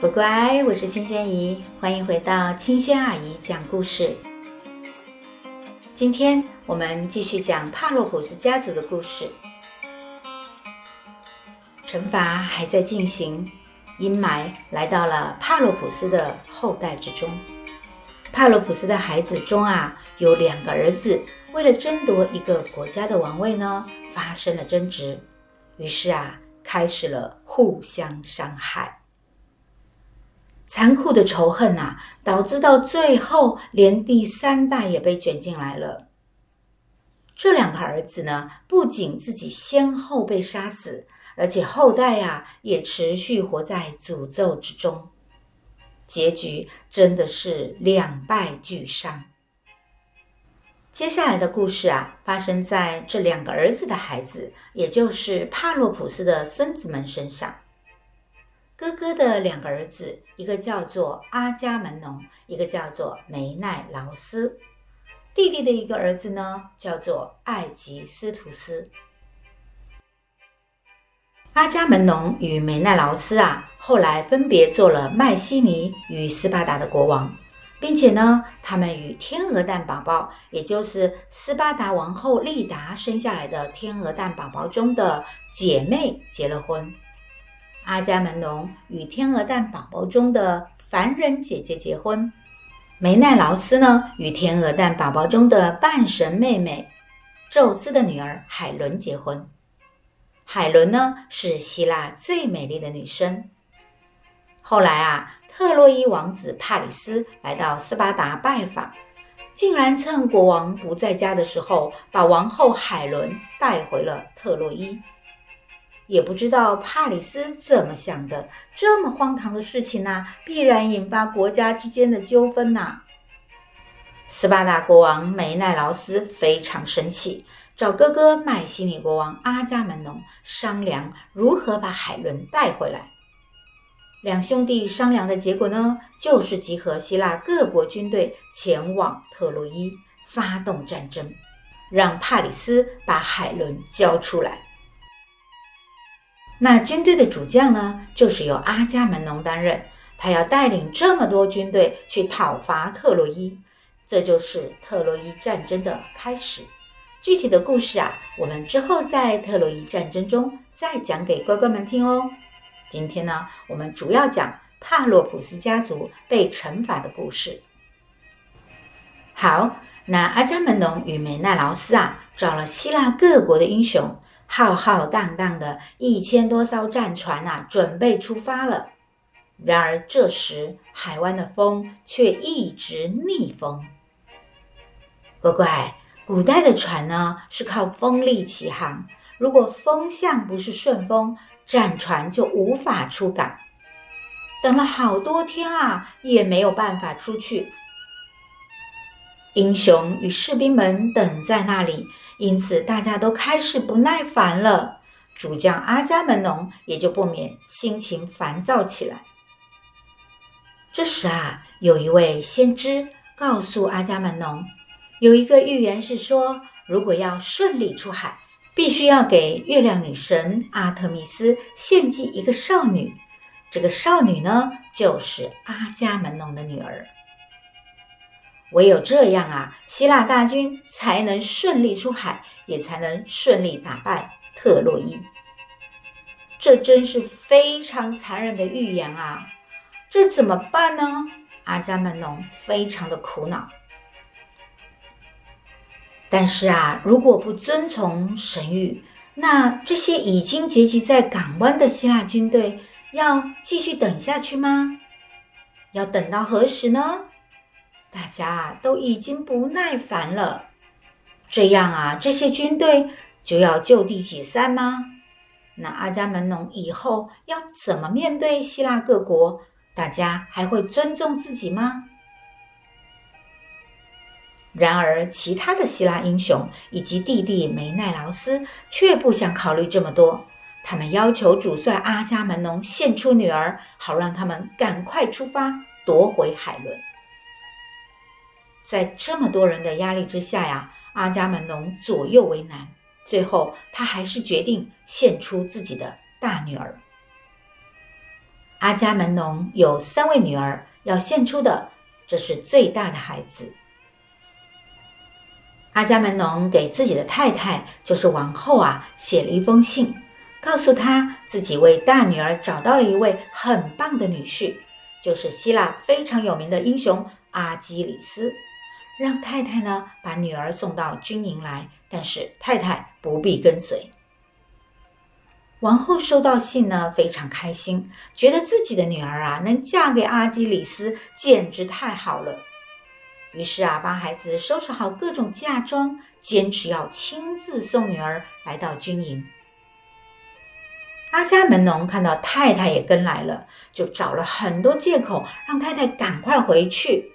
乖乖，我是青萱姨，欢迎回到青萱阿姨讲故事。今天我们继续讲帕洛普斯家族的故事。惩罚还在进行，阴霾来到了帕洛普斯的后代之中。帕洛普斯的孩子中啊，有两个儿子，为了争夺一个国家的王位呢，发生了争执，于是啊，开始了互相伤害。残酷的仇恨呐，导致到最后，连第三代也被卷进来了。这两个儿子呢，不仅自己先后被杀死，而且后代呀，也持续活在诅咒之中。结局真的是两败俱伤。接下来的故事啊，发生在这两个儿子的孩子，也就是帕洛普斯的孙子们身上。哥哥的两个儿子，一个叫做阿伽门农，一个叫做梅奈劳斯。弟弟的一个儿子呢，叫做艾吉斯图斯。阿伽门农与梅奈劳斯啊，后来分别做了麦西尼与斯巴达的国王，并且呢，他们与天鹅蛋宝宝，也就是斯巴达王后丽达生下来的天鹅蛋宝宝中的姐妹结了婚。阿伽门农与天鹅蛋宝宝中的凡人姐姐结婚，梅奈劳斯呢，与天鹅蛋宝宝中的半神妹妹宙斯的女儿海伦结婚。海伦呢，是希腊最美丽的女生。后来啊，特洛伊王子帕里斯来到斯巴达拜访，竟然趁国王不在家的时候，把王后海伦带回了特洛伊。也不知道帕里斯怎么想的，这么荒唐的事情呢、啊，必然引发国家之间的纠纷呐、斯巴达国王梅奈劳斯非常生气，找哥哥麦西尼国王阿伽门农商量如何把海伦带回来。两兄弟商量的结果呢，就是集合希腊各国军队前往特洛伊，发动战争，让帕里斯把海伦交出来。那军队的主将呢，就是由阿伽门农担任，他要带领这么多军队去讨伐特洛伊，这就是特洛伊战争的开始。具体的故事啊，我们之后在特洛伊战争中再讲给乖乖们听哦。今天呢，我们主要讲帕洛普斯家族被惩罚的故事。好，那阿伽门农与梅奈劳斯啊，找了希腊各国的英雄。浩浩荡荡的一千多艘战船啊，准备出发了。然而这时海湾的风却一直逆风。乖乖，古代的船呢，是靠风力起航，如果风向不是顺风，战船就无法出港。等了好多天啊，也没有办法出去。英雄与士兵们等在那里。因此，大家都开始不耐烦了。主将阿伽门农也就不免心情烦躁起来。这时啊，有一位先知告诉阿伽门农，有一个预言是说，如果要顺利出海，必须要给月亮女神阿特米斯献祭一个少女。这个少女呢，就是阿伽门农的女儿。唯有这样啊，希腊大军才能顺利出海，也才能顺利打败特洛伊。这真是非常残忍的预言啊！这怎么办呢？阿伽门农非常的苦恼。但是啊，如果不遵从神谕，那这些已经结集在港湾的希腊军队要继续等下去吗？要等到何时呢？大家都已经不耐烦了，这样啊，这些军队就要就地解散吗？那阿伽门农以后要怎么面对希腊各国？大家还会尊重自己吗？然而，其他的希腊英雄以及弟弟梅奈劳斯却不想考虑这么多，他们要求主帅阿伽门农献出女儿，好让他们赶快出发夺回海伦。在这么多人的压力之下呀，阿伽门农左右为难，最后他还是决定献出自己的大女儿。阿伽门农有三位女儿，要献出的，这是最大的孩子。阿伽门农给自己的太太，就是王后啊，写了一封信，告诉她自己为大女儿找到了一位很棒的女婿，就是希腊非常有名的英雄阿基里斯，让太太呢把女儿送到军营来，但是太太不必跟随。王后收到信呢，非常开心，觉得自己的女儿啊能嫁给阿基里斯，简直太好了。于是啊，帮孩子收拾好各种嫁妆，坚持要亲自送女儿来到军营。阿伽门农看到太太也跟来了，就找了很多借口让太太赶快回去。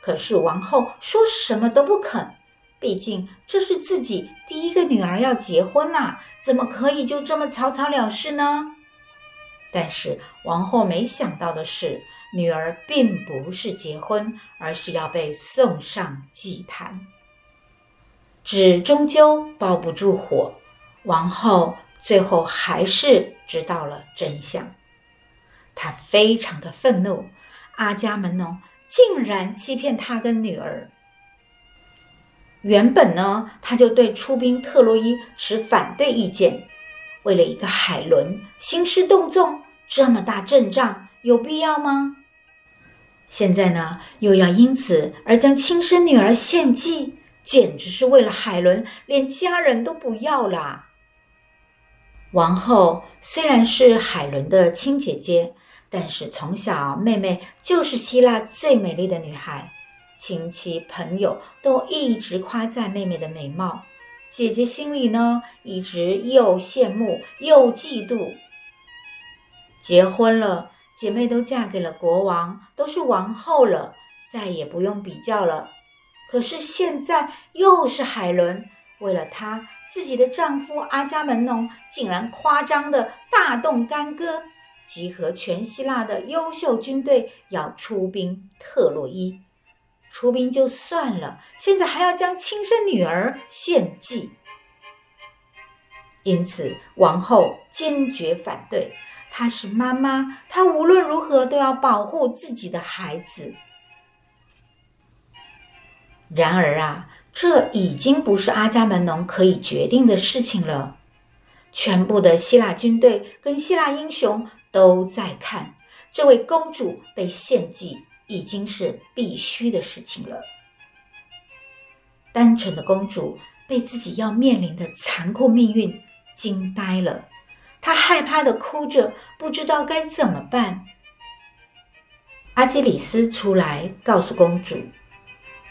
可是王后说什么都不肯，毕竟这是自己第一个女儿要结婚呐，怎么可以就这么草草了事呢？但是王后没想到的是，女儿并不是结婚，而是要被送上祭坛。纸终究包不住火，王后最后还是知道了真相。她非常的愤怒，阿伽门农竟然欺骗他跟女儿。原本呢，他就对出兵特洛伊持反对意见，为了一个海伦兴师动众。这么大阵仗有必要吗？现在呢，又要因此而将亲生女儿献祭，简直是为了海伦，连家人都不要啦。王后虽然是海伦的亲姐姐，但是从小妹妹就是希腊最美丽的女孩，亲戚朋友都一直夸赞妹妹的美貌，姐姐心里呢一直又羡慕又嫉妒。结婚了，姐妹都嫁给了国王，都是王后了，再也不用比较了。可是现在又是海伦，为了她，自己的丈夫阿伽门农竟然夸张的大动干戈，集合全希腊的优秀军队要出兵特洛伊。出兵就算了，现在还要将亲生女儿献祭，因此王后坚决反对。她是妈妈，她无论如何都要保护自己的孩子。然而啊，这已经不是阿伽门农可以决定的事情了。全部的希腊军队跟希腊英雄都在看，这位公主被献祭已经是必须的事情了。单纯的公主被自己要面临的残酷命运惊呆了。她害怕地哭着，不知道该怎么办。阿基里斯出来告诉公主，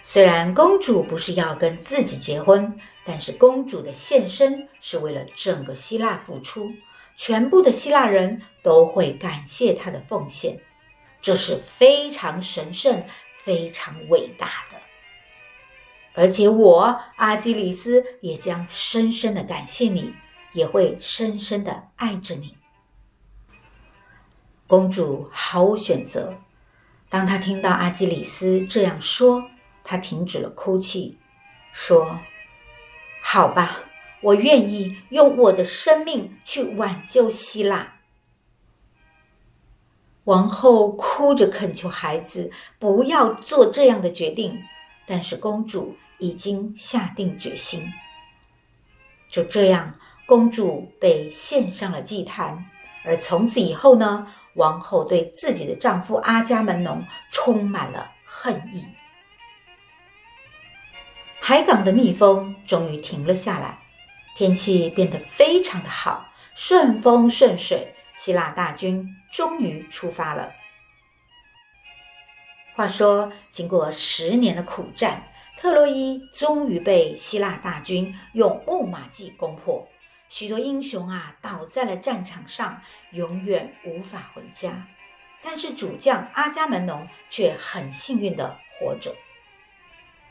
虽然公主不是要跟自己结婚，但是公主的献身是为了整个希腊付出，全部的希腊人都会感谢他的奉献，这是非常神圣、非常伟大的。而且我阿基里斯也将深深的感谢你。也会深深的爱着你。公主毫无选择。当她听到阿基里斯这样说，她停止了哭泣，说：“好吧，我愿意用我的生命去挽救希腊。”王后哭着恳求孩子不要做这样的决定，但是公主已经下定决心。就这样。公主被献上了祭坛，而从此以后呢，王后对自己的丈夫阿伽门农充满了恨意。海港的逆风终于停了下来，天气变得非常的好，顺风顺水，希腊大军终于出发了。话说，经过十年的苦战，特洛伊终于被希腊大军用木马计攻破。许多英雄啊，倒在了战场上，永远无法回家。但是主将阿伽门农却很幸运的活着。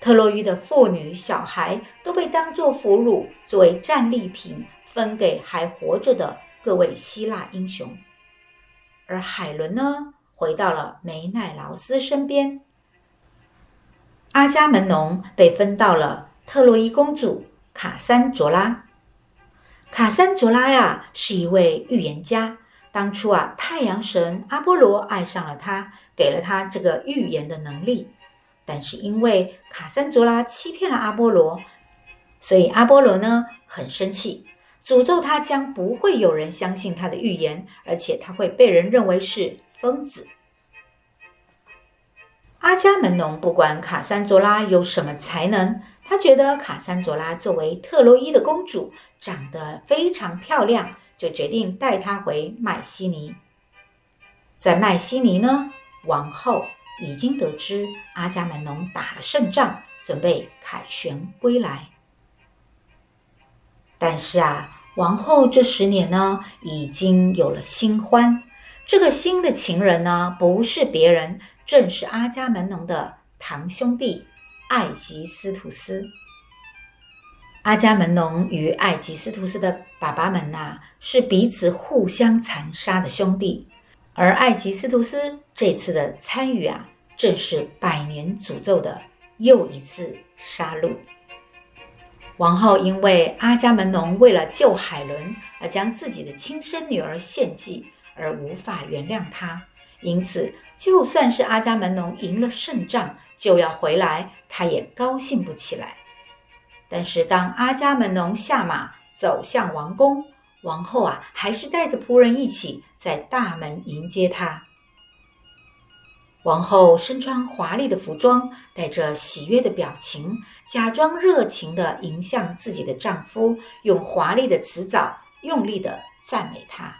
特洛伊的妇女、小孩都被当作俘虏，作为战利品分给还活着的各位希腊英雄。而海伦呢，回到了梅奈劳斯身边。阿伽门农被分到了特洛伊公主卡珊卓拉。卡珊卓拉呀，是一位预言家，当初啊，太阳神阿波罗爱上了他，给了他这个预言的能力。但是因为卡珊卓拉欺骗了阿波罗，所以阿波罗呢很生气，诅咒他将不会有人相信他的预言，而且他会被人认为是疯子。阿伽门农不管卡珊卓拉有什么才能，他觉得卡珊卓拉作为特洛伊的公主，长得非常漂亮，就决定带她回麦西尼。在麦西尼呢，王后已经得知阿伽门农打了胜仗，准备凯旋归来。但是啊，王后这十年呢，已经有了新欢。这个新的情人呢，不是别人。正是阿伽门农的堂兄弟艾吉斯图斯。阿伽门农与艾吉斯图斯的爸爸们呐、啊，是彼此互相残杀的兄弟。而艾吉斯图斯这次的参与啊，正是百年诅咒的又一次杀戮。王后因为阿伽门农为了救海伦而将自己的亲生女儿献祭，而无法原谅他。因此，就算是阿伽门农赢了胜仗，就要回来，他也高兴不起来。但是，当阿伽门农下马走向王宫，王后啊，还是带着仆人一起在大门迎接他。王后身穿华丽的服装，带着喜悦的表情，假装热情地迎向自己的丈夫，用华丽的辞藻用力地赞美他。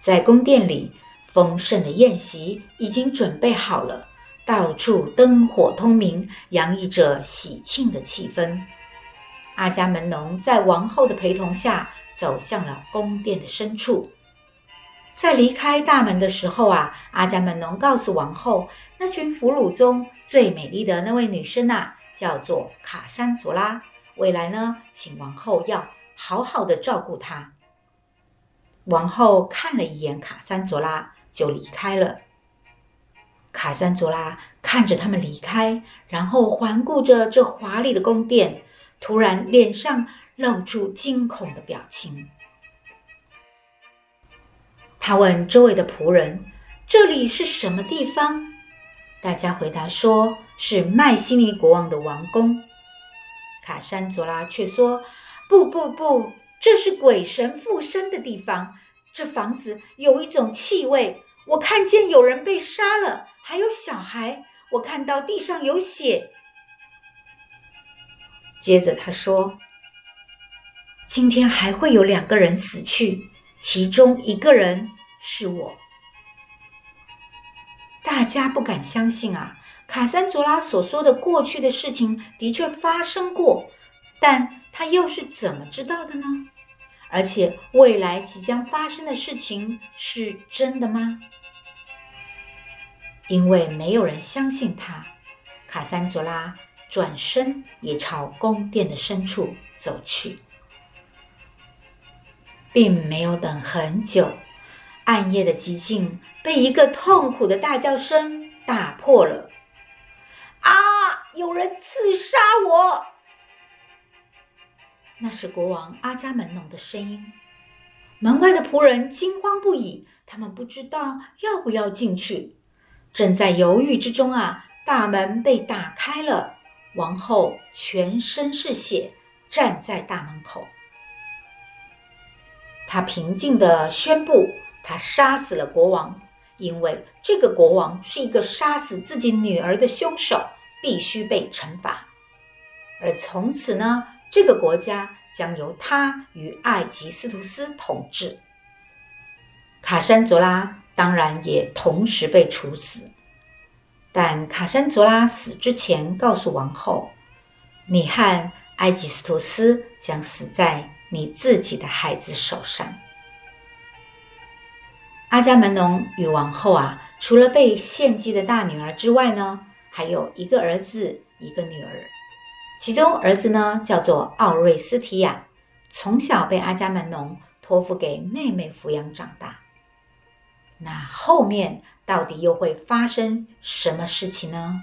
在宫殿里。丰盛的宴席已经准备好了，到处灯火通明，洋溢着喜庆的气氛。阿伽门农在王后的陪同下走向了宫殿的深处。在离开大门的时候啊，阿伽门农告诉王后，那群俘虏中最美丽的那位女生啊，叫做卡珊卓拉。未来呢，请王后要好好的照顾她。王后看了一眼卡珊卓拉。就离开了。卡珊卓拉看着他们离开，然后环顾着这华丽的宫殿，突然脸上露出惊恐的表情。他问周围的仆人：“这里是什么地方？”大家回答说：“是麦西尼国王的王宫。”卡珊卓拉却说：“不不不，这是鬼神附身的地方。这房子有一种气味。”我看见有人被杀了，还有小孩。我看到地上有血。接着他说：“今天还会有两个人死去，其中一个人是我。”大家不敢相信啊！卡珊卓拉所说的过去的事情的确发生过，但他又是怎么知道的呢？而且未来即将发生的事情是真的吗？因为没有人相信他，卡珊卓拉转身也朝宫殿的深处走去，并没有等很久，暗夜的寂静被一个痛苦的大叫声打破了。啊！有人刺杀我！那是国王阿伽门农的声音。门外的仆人惊慌不已，他们不知道要不要进去。正在犹豫之中啊，大门被打开了，王后全身是血，站在大门口。她平静地宣布，她杀死了国王，因为这个国王是一个杀死自己女儿的凶手，必须被惩罚。而从此呢，这个国家将由他与爱吉斯图斯统治。卡珊卓拉当然也同时被处死。但卡珊卓拉死之前告诉王后：“你和埃吉斯图斯将死在你自己的孩子手上。”阿伽门农与王后啊，除了被献祭的大女儿之外呢，还有一个儿子，一个女儿。其中儿子呢，叫做奥瑞斯提亚，从小被阿伽门农托付给妹妹抚养长大。那后面到底又会发生什么事情呢？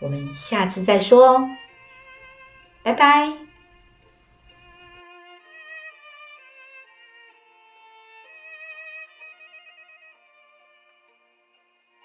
我们下次再说哦，拜拜。